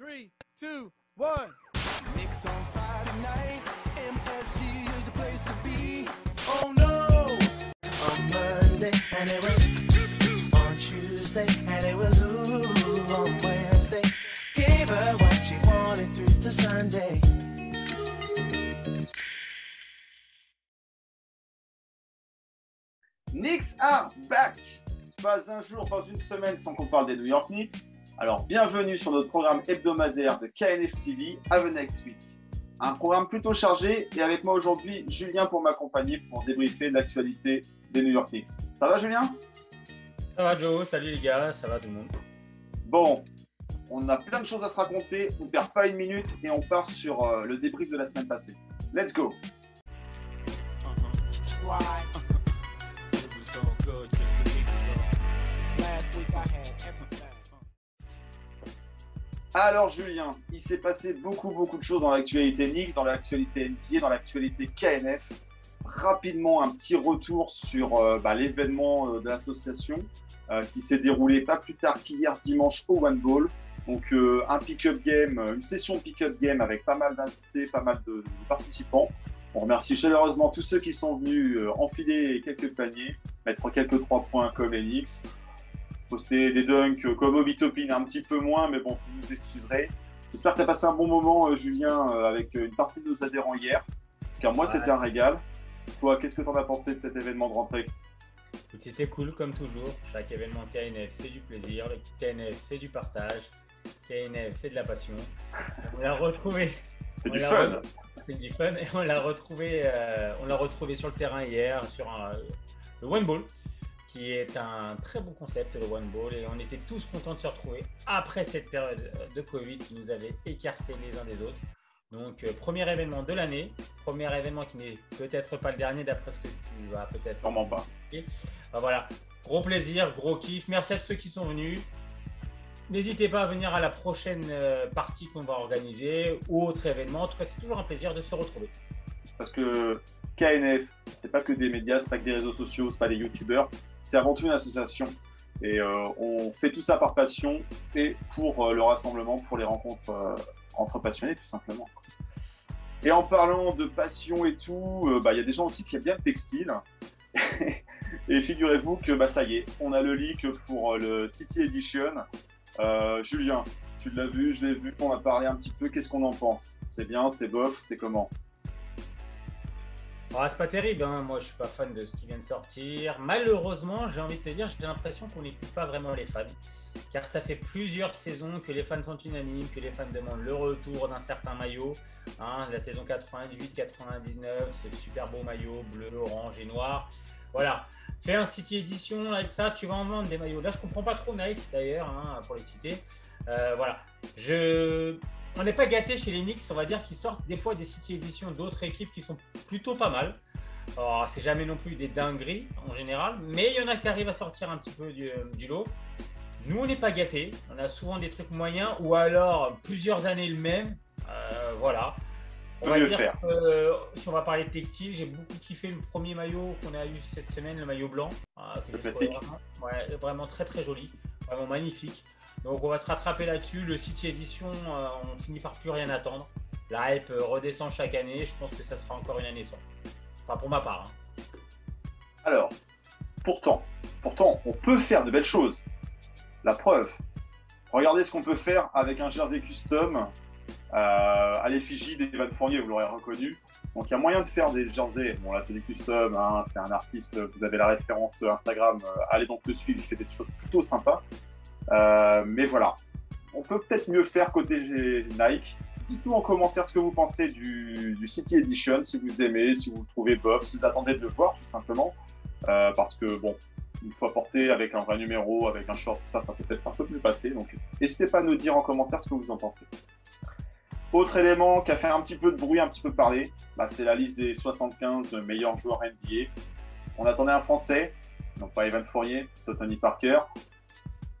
Three, two, one. Knicks on Friday night. MSG is the place to be. Oh no! On Monday, and it was on Tuesday, and it was ooh on Wednesday. Gave her what she wanted through to Sunday. Knicks are back Pas un jour, pas une semaine sans qu'on parle des New York Knicks. Alors, bienvenue sur notre programme hebdomadaire de KNF TV, Have a Next Week. Un programme plutôt chargé et avec moi aujourd'hui, Julien pour m'accompagner pour débriefer l'actualité des New York Knicks. Ça va, Julien? Ça va, Joe Salut les gars, ça va tout le monde? Bon, on a plein de choses à se raconter, on ne perd pas une minute et on part sur euh, le débrief de la semaine passée. Let's go Alors Julien, il s'est passé beaucoup beaucoup de choses dans l'actualité Knicks, dans l'actualité NBA, dans l'actualité KNF. Rapidement, un petit retour sur euh, bah, l'événement euh, de l'association euh, qui s'est déroulé pas plus tard qu'hier dimanche au One Ball. Donc un pick-up game, une session pick-up game avec pas mal d'invités, pas mal de, participants. On remercie chaleureusement tous ceux qui sont venus enfiler quelques paniers, mettre quelques trois points comme Knicks, poster des dunks euh, comme Obitopine un petit peu moins, mais bon, vous nous excuserez. J'espère que tu as passé un bon moment, euh, Julien, euh, avec une partie de nos adhérents hier. Car moi, Ouais. c'était un régal. Toi, qu'est-ce que tu en as pensé de cet événement de rentrée? C'était cool comme toujours. Chaque événement KNF, c'est du plaisir. Le KNF, c'est du partage. KNF, c'est de la passion. On l'a retrouvé. C'est du fun. re- C'est du fun. Et on l'a retrouvé, euh, on l'a retrouvé sur le terrain hier sur un- le One Ball, qui est un très bon concept, le One Ball. Et on était tous contents de se retrouver après cette période de Covid qui nous avait écartés les uns des autres. Donc, euh, premier événement de l'année, premier événement qui n'est peut-être pas le dernier d'après ce que tu vas peut-être Sûrement pas. Bah voilà, gros plaisir, gros kiff. Merci à tous ceux qui sont venus. N'hésitez pas à venir à la prochaine euh, partie qu'on va organiser ou autre événement. En tout cas, c'est toujours un plaisir de se retrouver. Parce que KNF, c'est pas que des médias, c'est pas que des réseaux sociaux, c'est pas des youtubeurs, c'est avant tout une association. Et euh, on fait tout ça par passion et pour euh, le rassemblement, pour les rencontres euh, entre passionnés, tout simplement. Et en parlant de passion et tout, bah, il y a des gens aussi qui aiment bien le textile. et figurez-vous que bah, ça y est, on a le leak pour le City Edition. Julien, tu l'as vu, je l'ai vu, on a parlé un petit peu, qu'est-ce qu'on en pense? C'est bien, c'est bof, c'est comment? Ah, c'est pas terrible, hein. moi je suis pas fan de ce qui vient de sortir. Malheureusement, j'ai envie de te dire, j'ai l'impression qu'on n'écoute pas vraiment les fans. Car ça fait plusieurs saisons que les fans sont unanimes, que les fans demandent le retour d'un certain maillot. Hein, la saison 98-99, ce super beau maillot bleu, orange et noir. Voilà. Fais un City Edition avec ça, tu vas en vendre des maillots. Là, je comprends pas trop Nike d'ailleurs, hein, pour les citer. Euh, voilà. Je... On n'est pas gâté chez les Knicks, on va dire qu'ils sortent des fois des City Edition d'autres équipes qui sont plutôt pas mal. Alors, c'est jamais non plus des dingueries en général, mais il y en a qui arrivent à sortir un petit peu du, du lot. Nous, on n'est pas gâtés. On a souvent des trucs moyens ou alors plusieurs années le même. Euh, voilà. On va dire faire. que, euh, si on va parler de textile, j'ai beaucoup kiffé le premier maillot qu'on a eu cette semaine, le maillot blanc. ah, Le classique. trouvé Vraiment, ouais, vraiment très très joli, vraiment magnifique. Donc on va se rattraper là-dessus. Le City Edition, euh, on finit par plus rien attendre. La hype euh, redescend chaque année. Je pense que ça sera encore une année sans. Enfin pour ma part. hein. Alors, pourtant, pourtant, on peut faire de belles choses. La preuve, regardez ce qu'on peut faire avec un jersey custom euh, à l'effigie d'Evan Fournier, vous l'aurez reconnu. Donc il y a moyen de faire des jerseys. Bon là c'est des custom, hein, c'est un artiste, vous avez la référence Instagram, euh, allez donc le suivre, il fait des choses plutôt sympas. Euh, mais voilà, on peut peut-être mieux faire côté Nike. Dites-nous en commentaire ce que vous pensez du, City Edition, si vous aimez, si vous le trouvez bof, si vous attendez de le voir tout simplement. Euh, parce que bon, une fois porté avec un vrai numéro, avec un short, ça, ça peut peut-être un peu plus passer. Donc n'hésitez pas à nous dire en commentaire ce que vous en pensez. Autre élément qui a fait un petit peu de bruit, un petit peu parler, bah, c'est la liste des 75 meilleurs joueurs NBA. On attendait un Français, donc pas Evan Fournier, Tony Parker.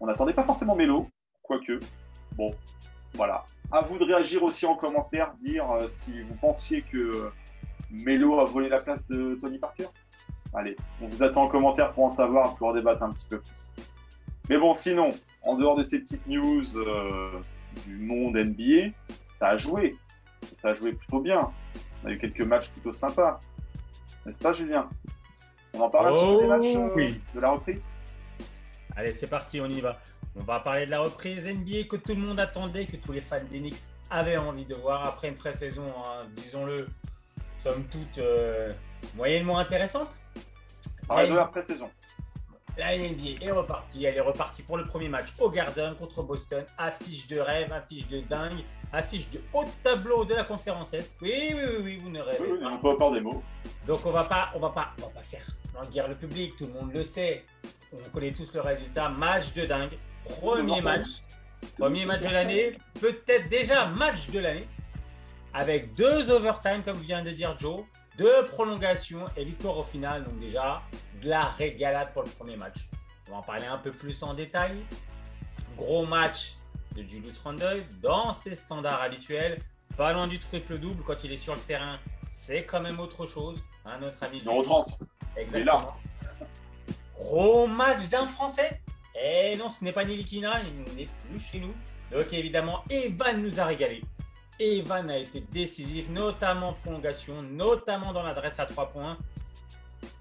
On n'attendait pas forcément Melo, quoique. Bon, voilà. À vous de réagir aussi en commentaire, dire euh, si vous pensiez que Melo a volé la place de Tony Parker. Allez, on vous attend en commentaire pour en savoir, pour en débattre un petit peu plus. Mais bon, sinon, en dehors de ces petites news euh, du monde NBA, ça a joué. Ça a joué plutôt bien. On a eu quelques matchs plutôt sympas. N'est-ce pas, Julien? On en parle un petit peu des Oh, matchs euh, oui. de la reprise? Allez, c'est parti, on y va. On va parler de la reprise NBA que tout le monde attendait, que tous les fans d'Enix avaient envie de voir après une pré-saison, hein, disons-le, somme toute euh, moyennement intéressante. Pareil de La pré-saison. La NBA est repartie. Elle est repartie pour le premier match au Garden contre Boston. Affiche de rêve, affiche de dingue, affiche de haut tableau de la conférence Est. Oui, oui, oui, oui, vous ne rêvez Oui, oui, pas. on peut des mots. Donc on va pas, on va pas, on va pas faire languir le public. Tout le monde le sait. On connaît tous le résultat. Match de dingue. Premier match. Premier match de l'année. Peut-être déjà match de l'année. Avec deux overtime, comme vient de dire Joe. Deux prolongations et victoire au final. Donc déjà, de la régalade pour le premier match. On va en parler un peu plus en détail. Gros match de Julius Randle dans ses standards habituels. Pas loin du triple-double quand il est sur le terrain. C'est quand même autre chose. Hein, notre ami Numéro Julius. 30. Exactement. Gros match d'un Français. Et non, ce n'est pas Nilikina, il n'est plus chez nous. Donc évidemment, Evan nous a régalé. Evan a été décisif, notamment en prolongation, notamment dans l'adresse à 3 points.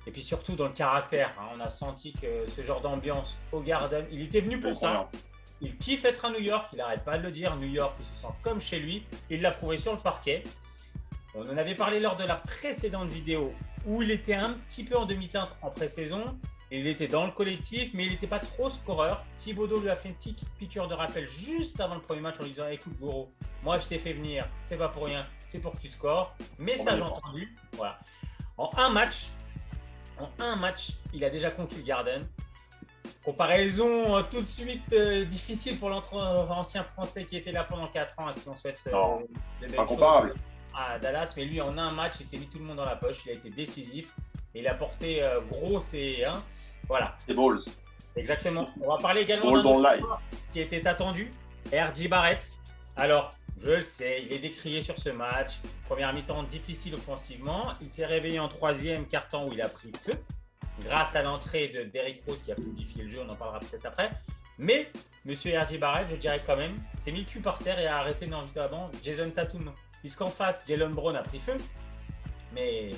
Et puis surtout dans le caractère. hein. On a senti que ce genre d'ambiance au Garden, il était venu pour ça. Il kiffe être à New York, il n'arrête pas de le dire. New York, il se sent comme chez lui. Il l'a prouvé sur le parquet. On en avait parlé lors de la précédente vidéo où il était un petit peu en demi-teinte en pré-saison. Il était dans le collectif, mais il n'était pas trop scoreur. Thibaudot lui a fait une petite piqûre de rappel juste avant le premier match en lui disant Écoute, Goro, moi je t'ai fait venir, c'est pas pour rien, c'est pour que tu scores. Message entendu. Voilà. En un match, en un match, il a déjà conquis le Garden. Comparaison euh, tout de suite euh, difficile pour l'ancien français qui était là pendant 4 ans et qui on souhaite euh, Non, Pas comparable. à Dallas. Mais lui, en un match, il s'est mis tout le monde dans la poche. Il a été décisif. Et il a porté euh, gros ses. hein. Voilà, Les balls. exactement. On va parler également d'un qui était attendu, RJ Barrett. Alors, je le sais, il est décrié sur ce match. Première mi-temps difficile offensivement. Il s'est réveillé en troisième quart-temps où il a pris feu grâce à l'entrée de Derrick Rose qui a fluidifié le jeu. On en parlera peut-être après. Mais Monsieur RJ Barrett, je dirais quand même, s'est mis le cul par terre et a arrêté notamment Jason Tatum. Puisqu'en face, Jalen Brown a pris feu. Mais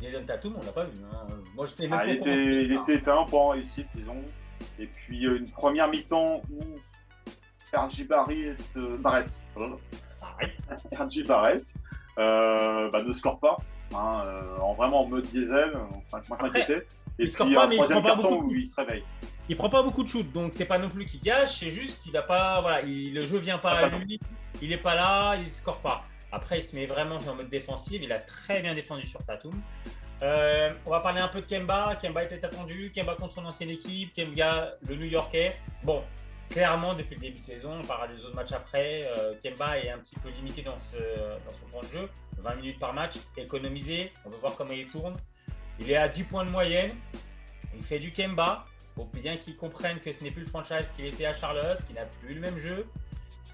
Jason Tatum, on l'a pas vu. hein. Moi, même Ah, pas il, était, il était éteint pour réussite, disons. Et puis euh, une première mi-temps où RJ Barrett, euh, Barrett. RJ Barrett euh, bah, ne score pas. hein, euh, en vraiment en mode diesel, on s'inquiétait. Et il score puis pas, un mais il prend pas beaucoup de où il se réveille. Il prend pas beaucoup de shoot, donc c'est pas non plus qu'il gâche, c'est juste qu'il a pas, voilà, il- le jeu vient pas à pas lui, il est pas là, il score pas. Après, il se met vraiment en mode défensif, il a très bien défendu sur Tatum. Euh, on va parler un peu de Kemba. Kemba était attendu, Kemba contre son ancienne équipe, Kemba le New Yorkais. Bon, clairement, depuis le début de saison, on parlera des autres matchs après. euh, Kemba est un petit peu limité dans, ce, dans son temps de jeu, 20 minutes par match, économisé. On veut voir comment il tourne. Il est à 10 points de moyenne. Il fait du Kemba. Pour bien qu'il comprenne que ce n'est plus le franchise qu'il était à Charlotte, qu'il n'a plus le même jeu.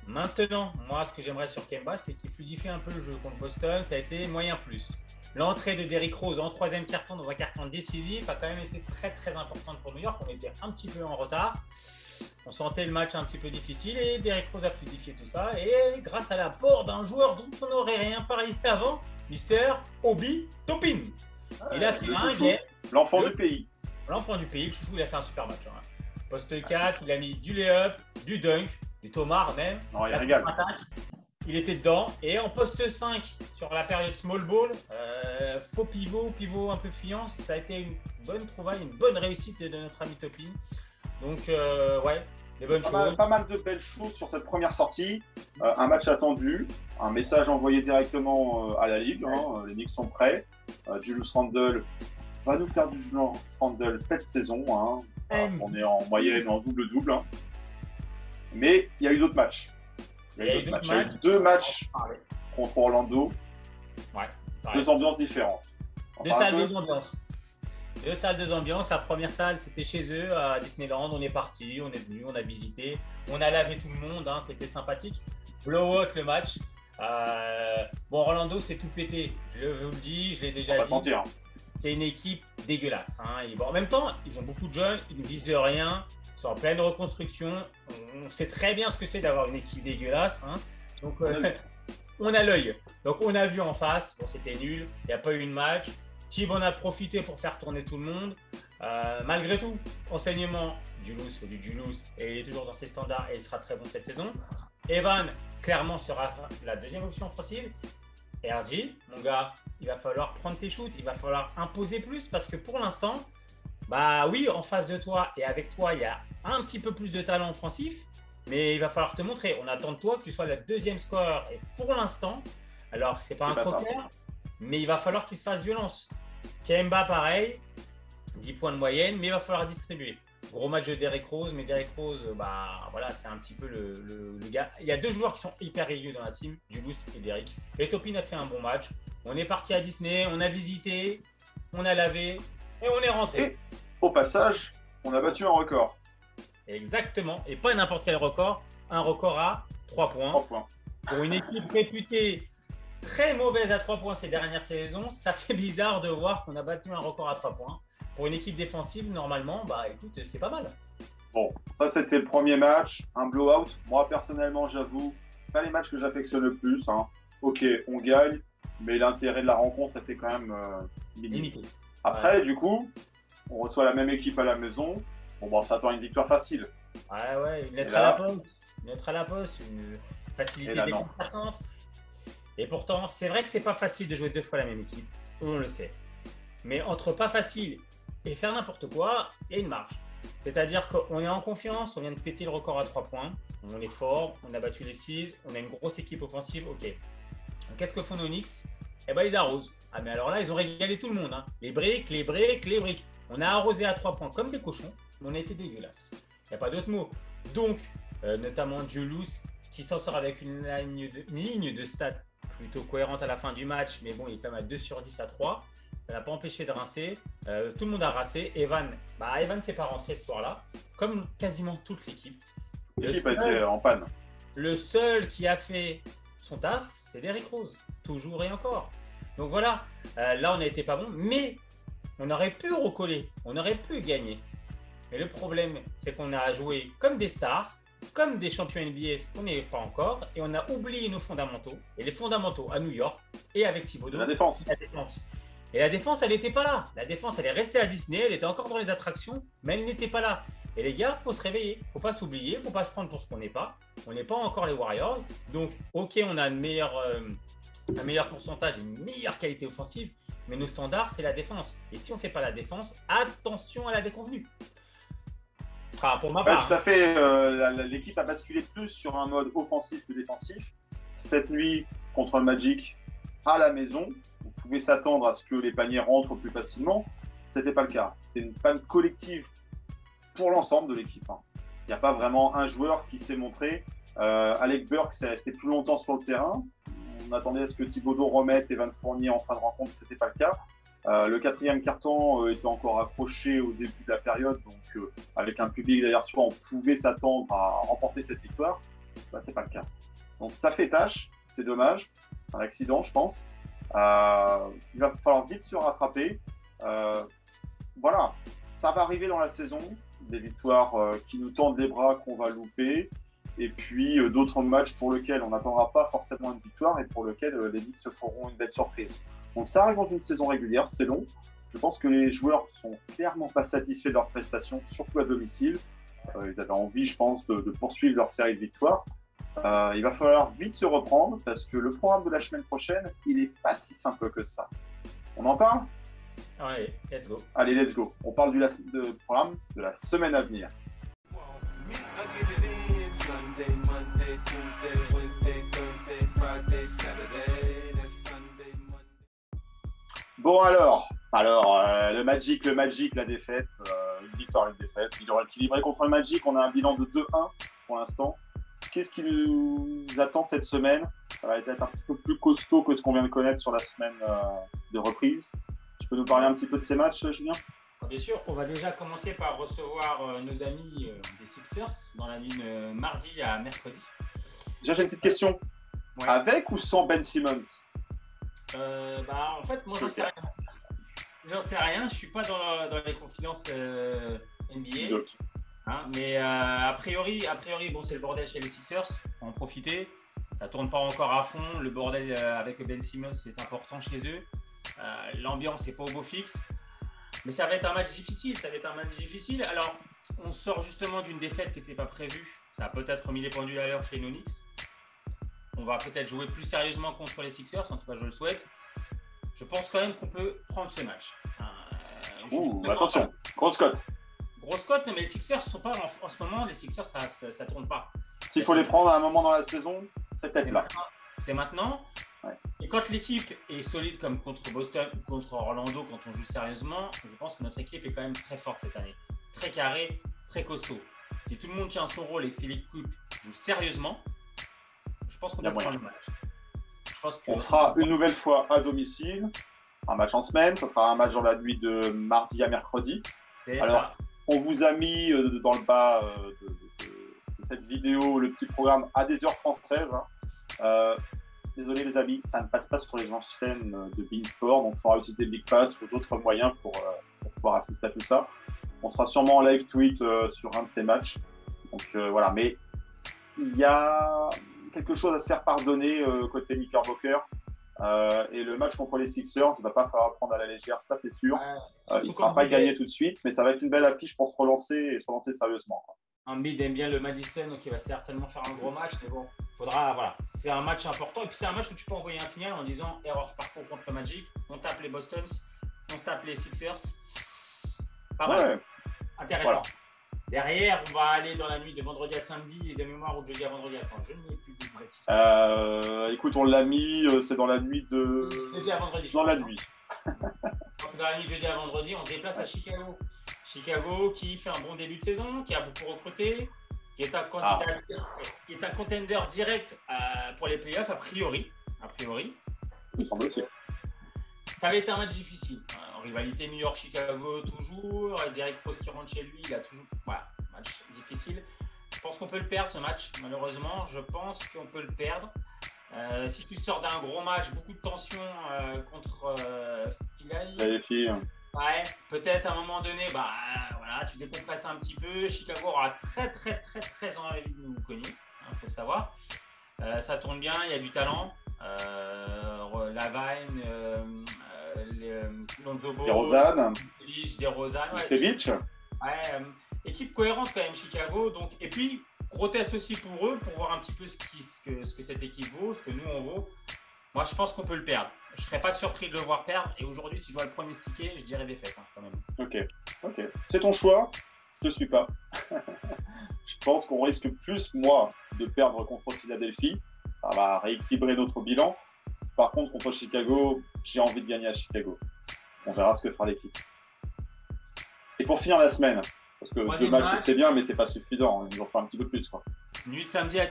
Maintenant, moi, ce que j'aimerais sur Kemba, c'est qu'il fluidifie un peu le jeu contre Boston. Ça a été moyen plus. L'entrée de Derrick Rose en troisième carton dans un carton décisif a quand même été très très importante pour New York. On était un petit peu en retard. On sentait le match un petit peu difficile et Derrick Rose a fluidifié tout ça. Et grâce à l'apport d'un joueur dont on n'aurait rien parlé avant, Mister Obi Topin. Il a fait le un. L'enfant Le- du pays. L'enfant du pays, le chouchou, il a fait un super match. hein. Poste 4, il a mis du lay-up, du dunk, du tomar même. Non, il régale. Il était dedans. Et en poste 5, sur la période small ball, euh, faux pivot, pivot un peu fuyant, ça a été une bonne trouvaille, une bonne réussite de notre ami Topin. Donc, euh, ouais, des bonnes Pas mal, choses. pas mal de belles choses sur cette première sortie. Euh, un match attendu, un message envoyé directement à la Ligue. hein, les Knicks sont prêts. Julius Randle va nous faire du Julius Randle cette saison. hein. On est en moyenne en double-double. hein. Mais il y a eu d'autres matchs. Il y a eu d'autres matchs. Il y a eu deux matchs contre Orlando, Ouais, deux ambiances différentes. On Deux salles, deux ambiances. Deux salles, deux ambiances. La première salle, c'était chez eux à Disneyland. On est parti, on est venu, on a visité. On a lavé tout le monde, hein, c'était sympathique. Blowout le match. Euh, bon, Orlando, c'est tout pété. Je vous le dis, je l'ai On déjà va pas dit. se mentir. C'est une équipe dégueulasse. hein. Et bon, en même temps, ils ont beaucoup de jeunes, ils ne visent rien, ils sont en pleine reconstruction. On, on sait très bien ce que c'est d'avoir une équipe dégueulasse. hein. Donc, euh, On a l'œil. Donc, on a vu en face. Bon, c'était nul. Il n'y a pas eu de match. Tib en a profité pour faire tourner tout le monde. Euh, malgré tout, enseignement, du Julius et il est toujours dans ses standards et il sera très bon cette saison. Evan, clairement, sera la deuxième option offensive. Et RG, mon gars, il va falloir prendre tes shoots, il va falloir imposer plus parce que pour l'instant, bah oui, en face de toi et avec toi, il y a un petit peu plus de talent offensif, mais il va falloir te montrer. On attend de toi que tu sois le deuxième scoreur. Et pour l'instant, alors c'est pas un croqueur, mais il va falloir qu'il se fasse violence. Kemba, pareil, 10 points de moyenne, mais il va falloir distribuer. Gros match de Derrick Rose, mais Derrick Rose, bah voilà, c'est un petit peu le, le- le gars. Il y a deux joueurs qui sont hyper réguliers dans la team, Julius et Derrick. Et Topin a fait un bon match. On est parti à Disney, on a visité, on a lavé et on est rentré. Et- Au passage, on a battu un record. Exactement. Et pas n'importe quel record, un record à 3 points. 3 points. Pour une équipe réputée très mauvaise à 3 points ces dernières saisons, ça fait bizarre de voir qu'on a battu un record à 3 points. Pour une équipe défensive, normalement, bah écoute, c'est pas mal. Bon, ça c'était le premier match, un blowout. Moi personnellement, j'avoue, pas les matchs que j'affectionne le plus. hein. Ok, on gagne, mais l'intérêt de la rencontre était quand même euh. Limité. Après, du coup, on reçoit la même équipe à la maison. Bon, bon, ça attend une victoire facile. Ouais, ouais, une lettre là- à la poste. Une lettre à la poste, une facilité là, déconcertante. Et pourtant, c'est vrai que c'est pas facile de jouer deux fois la même équipe. On le sait. Mais entre pas facile et faire n'importe quoi, a une marge. C'est-à-dire qu'on est en confiance, on vient de péter le record à 3 points, on est fort, on a battu les 6, on a une grosse équipe offensive, ok. Qu'est-ce que font nos Knicks? Eh ben ils arrosent. Ah mais alors là, ils ont régalé tout le monde. hein. Les briques, les briques, les briques. On a arrosé à 3 points comme des cochons, mais on a été dégueulasse. Il n'y a pas d'autre mot. Donc, euh, notamment Julius, qui s'en sort avec une ligne, de, une ligne de stats plutôt cohérente à la fin du match, mais bon, il est quand même à 2 sur 10 à 3. Ça n'a pas empêché de rincer. Euh, tout le monde a rincé. Evan, bah Evan s'est pas rentré ce soir-là, comme quasiment toute l'équipe. Le L'équipe été en panne. le seul qui a fait son taf, c'est Derrick Rose. Toujours et encore. Donc voilà, euh, là on a été pas bon, mais on aurait pu recoller, on aurait pu gagner. Mais le problème, c'est qu'on a joué comme des stars, comme des champions NBA, ce qu'on n'est pas encore, et on a oublié nos fondamentaux. Et les fondamentaux à New York et avec Thibodeau, La défense. la défense. Et la défense, elle n'était pas là. La défense, elle est restée à Disney, elle était encore dans les attractions, mais elle n'était pas là. Et les gars, faut se réveiller. Faut pas s'oublier, faut pas se prendre pour ce qu'on n'est pas. On n'est pas encore les Warriors. Donc, ok, on a une meilleure, euh, un meilleur pourcentage, une meilleure qualité offensive, mais nos standards, c'est la défense. Et si on fait pas la défense, attention à la déconvenue. Enfin, pour ma Ouais, part. tout à fait. euh, L'équipe a basculé plus sur un mode offensif que défensif. Cette nuit, contre le Magic, à la maison, on pouvait s'attendre à ce que les paniers rentrent plus facilement. Ce n'était pas le cas. C'était une panne collective pour l'ensemble de l'équipe. hein. Il n'y a pas vraiment un joueur qui s'est montré. Euh, Alec Burke resté plus longtemps sur le terrain. On attendait à ce que Thibodeau remette Evan Fournier en fin de rencontre. Ce n'était pas le cas. Euh, le quatrième carton euh, était encore accroché au début de la période, donc euh, avec un public derrière soi, on pouvait s'attendre à remporter cette victoire. Bah, c'est pas le cas. Donc ça fait tâche, c'est dommage, un accident, je pense. Euh, il va falloir vite se rattraper. Euh, voilà, ça va arriver dans la saison, des victoires euh, qui nous tendent les bras qu'on va louper, et puis d'autres matchs pour lesquels on n'attendra pas forcément une victoire et pour lesquels les Knicks se feront une belle surprise. Donc ça arrive dans une saison régulière, c'est long. Je pense que les joueurs sont clairement pas satisfaits de leurs prestations, surtout à domicile. Ils avaient envie, je pense, de poursuivre leur série de victoires. Euh, il va falloir vite se reprendre parce que le programme de la semaine prochaine, il n'est pas si simple que ça. On en parle? Allez, let's go. Allez, let's go. On parle du la- de programme de la semaine à venir. Bon alors, alors euh, le Magic, le Magic, la défaite, euh, une victoire, une défaite, bilan équilibré contre le Magic, on a un bilan de 2-1 pour l'instant. Qu'est-ce qui nous attend cette semaine? Ça va être un petit peu plus costaud que ce qu'on vient de connaître sur la semaine euh, de reprise. Tu peux nous parler un petit peu de ces matchs, Julien? Bien sûr, on va déjà commencer par recevoir euh, nos amis euh, des Sixers dans la nuit de mardi à mercredi. Déjà, j'ai une petite question. Ouais. Avec ou sans Ben Simmons? Euh, bah, en fait, moi, j'en sais rien. j'en sais rien. Je suis pas dans, dans les confidences euh, NBA. Hein, mais euh, a priori, a priori, bon, c'est le bordel chez les Sixers. Faut en profiter. Ça tourne pas encore à fond. Le bordel euh, avec Ben Simmons, c'est important chez eux. Euh, L'ambiance n'est pas au beau fixe. Mais ça va être un match difficile. Ça va être un match difficile. Alors, on sort justement d'une défaite qui n'était pas prévue. Ça a peut-être mis les pendules à l'heure chez Knicks. On va peut-être jouer plus sérieusement contre les Sixers. En tout cas, je le souhaite. Je pense quand même qu'on peut prendre ce match. Euh, ouh, attention, grosse cote. Grosse cote, mais les Sixers sont pas en, en ce moment. Les Sixers, ça, ça, ça tourne pas. S'il faut les prendre à un moment dans la saison, c'est peut-être là. maintenant. C'est maintenant. Ouais. Et quand l'équipe est solide comme contre Boston, contre Orlando, quand on joue sérieusement, je pense que notre équipe est quand même très forte cette année. Très carrée, très costaud. Si tout le monde tient son rôle et que si l'équipe joue sérieusement, je pense qu'on Il y a peut prendre le match. Je pense que On sera une nouvelle fois à domicile. Un match en semaine, ça sera un match dans la nuit de mardi à mercredi. c'est ça. On vous a mis euh, dans le bas euh, de, cette vidéo le petit programme à des heures françaises. hein. Euh, désolé les amis, ça ne passe pas sur les anciennes de Beansport, donc il faudra utiliser Big Pass ou d'autres moyens pour, pouvoir assister à tout ça. On sera sûrement en live tweet sur un de ces matchs. Donc voilà, mais il y a quelque chose à se faire pardonner côté Knickerbocker. Euh, et le match contre les Sixers, il va pas falloir prendre à la légère, ça c'est sûr. Ouais, Euh, il ne sera pas gagné tout de suite, mais ça va être une belle affiche pour se relancer et se relancer sérieusement. Un bid aime bien le Madison, donc il va certainement faire un gros match, mais bon, faudra, voilà, c'est un match important. Et puis c'est un match où tu peux envoyer un signal en disant erreur parcours contre le Magic, on tape les Bostons, on tape les Sixers. Pas mal, Ouais, intéressant. voilà. Derrière, on va aller dans la nuit de vendredi à samedi et de mémoire ou de jeudi à vendredi. Je n'y ai plus. Euh, écoute, on l'a mis, euh, c'est dans la nuit de. Jeudi à vendredi. je Dans la nuit. C'est dans la nuit de jeudi à vendredi, on se déplace à Chicago. Chicago qui fait un bon début de saison, qui a beaucoup recruté, qui est un candidat, qui est un contender direct euh, pour les playoffs a priori. A priori. me semble-t-il. Ça va être un match difficile. Euh, En rivalité New York-Chicago toujours. Derek Rose qui rentre chez lui, il a toujours. Voilà, match difficile. Je pense qu'on peut le perdre ce match, malheureusement. Je pense qu'on peut le perdre. Euh, si tu sors d'un gros match, beaucoup de tension euh, contre euh, Les filles. Ouais, peut-être à un moment donné, bah voilà, tu décompresses un petit peu. Chicago aura très très très très envie de nous cogner, il faut le savoir. Euh, ça tourne bien, il y a du talent. Euh, Et Rosanne, Lich, DeRozan, ouais. Ouais, euh, équipe cohérente quand même Chicago. Donc, et puis, gros test aussi pour eux, pour voir un petit peu ce, qui, ce, que, ce que cette équipe vaut, ce que nous on vaut. Moi, je pense qu'on peut le perdre. Je serais pas surpris de le voir perdre. Et aujourd'hui, si je dois le pronostiquer, je dirais défaite hein, quand même. Ok, ok. C'est ton choix, je te suis pas. je pense qu'on risque plus, moi, de perdre contre Philadelphie. Ça va rééquilibrer notre bilan. Par contre, contre Chicago, j'ai envie de gagner à Chicago. On verra ce que fera l'équipe. Et pour finir la semaine, parce que deux matchs match. c'est bien, mais c'est pas suffisant. Il nous en faut un petit peu plus. Quoi. Nuit de samedi à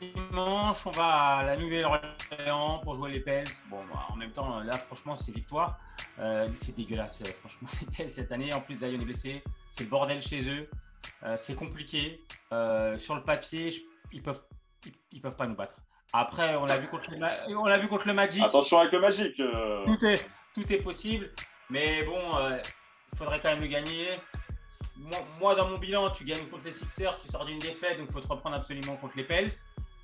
dimanche, on va à la Nouvelle-Orléans pour jouer les Pels. Bon, bah, en même temps, là, franchement, c'est victoire. Euh, c'est dégueulasse, euh, franchement, les Pels cette année. En plus, Zion est blessé. C'est le bordel chez eux. Euh, c'est compliqué. Euh, sur le papier, ils peuvent, ils, ils peuvent pas nous battre. Après, on l'a vu contre le, Ma- on l'a vu contre le Magic. Attention avec le Magic. euh, Tout est, tout est possible. Mais bon, euh, il faudrait quand même le gagner. Moi, moi, dans mon bilan, tu gagnes contre les Sixers, tu sors d'une défaite, donc il faut te reprendre absolument contre les Pels.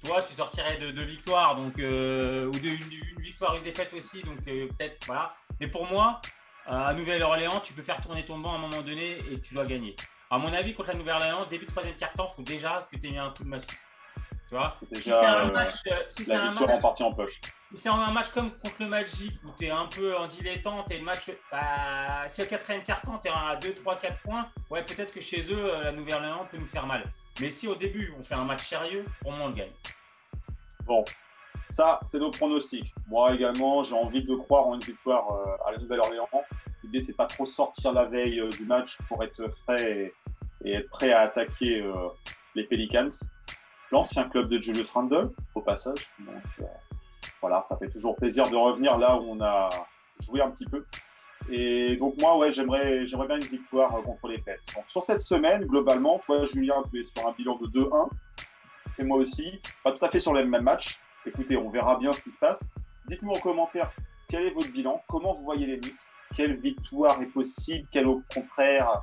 Toi, tu sortirais de deux victoires, donc, euh, ou de, une, une victoire, une défaite aussi, donc euh, peut-être, voilà. Mais pour moi, euh, à Nouvelle-Orléans, tu peux faire tourner ton banc à un moment donné et tu dois gagner. À mon avis, contre la Nouvelle-Orléans, début de troisième quart-temps, il faut déjà que tu aies mis un coup de massue. Tu vois c'est Si c'est un euh, match, euh, si c'est un match en poche. c'est un match comme contre le Magic où tu es un peu en dilettante et le match, bah, si au quatrième quart-temps tu es à 2, 3, 4 points, ouais, peut-être que chez eux, euh, la Nouvelle-Orléans peut nous faire mal. Mais si au début on fait un match sérieux, pour moi on le gagne. Bon, ça, c'est nos pronostics. Moi également, j'ai envie de croire en une victoire à la Nouvelle-Orléans. L'idée, c'est pas trop sortir la veille du match pour être frais et, et être prêt à attaquer euh, les Pelicans. L'ancien club de Julius Randle, au passage. Donc, euh, voilà, ça fait toujours plaisir de revenir là où on a joué un petit peu. Et donc, moi, ouais, j'aimerais, j'aimerais bien une victoire euh, contre les Pels. Donc, sur cette semaine, globalement, toi, Julien, tu es sur un bilan de 2-1 et moi aussi. Pas tout à fait sur le même match. Écoutez, on verra bien ce qui se passe. Dites-nous en commentaire quel est votre bilan? Comment vous voyez les Knicks? Quelle victoire est possible? Quelle au contraire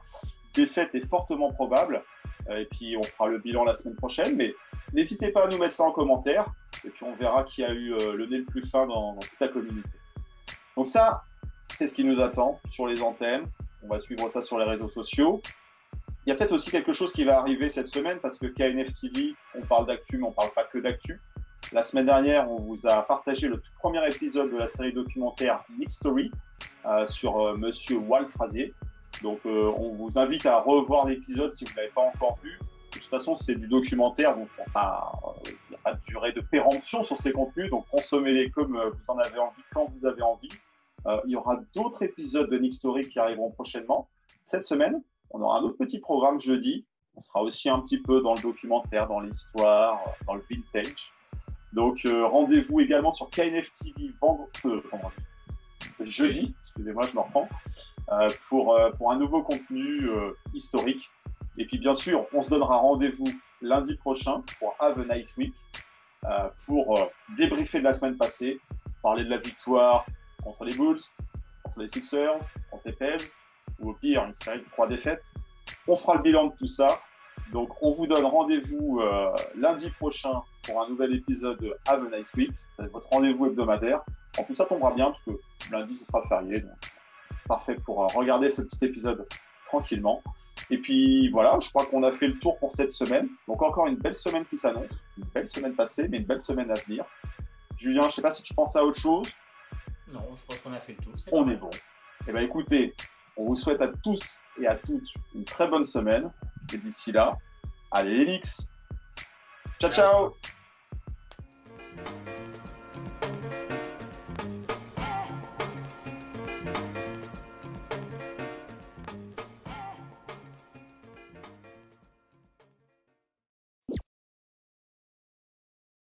défaite est fortement probable? Euh, Et puis on fera le bilan la semaine prochaine. Mais n'hésitez pas à nous mettre ça en commentaire. Et puis on verra qui a eu euh, le nez le plus fin dans, toute la communauté. Donc ça, c'est ce qui nous attend sur les antennes. On va suivre ça sur les réseaux sociaux. Il y a peut-être aussi quelque chose qui va arriver cette semaine parce que KNF TV, on parle d'actu, mais on ne parle pas que d'actu. La semaine dernière, on vous a partagé le premier épisode de la série documentaire Nick Story euh, sur euh, Monsieur Frazier. Donc, on vous invite à revoir l'épisode si vous ne l'avez pas encore vu. De toute façon, c'est du documentaire, donc il n'y a pas de durée de péremption sur ces contenus. Donc, consommez-les comme vous en avez envie, quand vous avez envie. il y aura d'autres épisodes de Nick Story qui arriveront prochainement. Cette semaine, on aura un autre petit programme jeudi. On sera aussi un petit peu dans le documentaire, dans l'histoire, dans le vintage. Donc euh, rendez-vous également sur KNF TV vendredi, jeudi, excusez-moi, je me reprends, euh, pour, euh, pour un nouveau contenu historique. Et puis bien sûr, on se donnera rendez-vous lundi prochain pour Have a Nice Week pour débriefer de la semaine passée, parler de la victoire contre les Bulls, contre les Sixers, contre les Pels, ou au pire, une série de trois défaites. On fera le bilan de tout ça. Donc, on vous donne rendez-vous euh, lundi prochain pour un nouvel épisode de Have a Nice Week. C'est votre rendez-vous hebdomadaire. En plus, ça tombera bien parce que lundi, ce sera férié. Parfait pour euh, regarder ce petit épisode tranquillement. Et puis voilà, je crois qu'on a fait le tour pour cette semaine. Donc, encore une belle semaine qui s'annonce. Une belle semaine passée, mais une belle semaine à venir. Julien, je ne sais pas si tu penses à autre chose. Non, je pense qu'on a fait le tour. on est bon. Eh bien, écoutez, on vous souhaite à tous et à toutes une très bonne semaine. Et d'ici là, allez les Ciao, ciao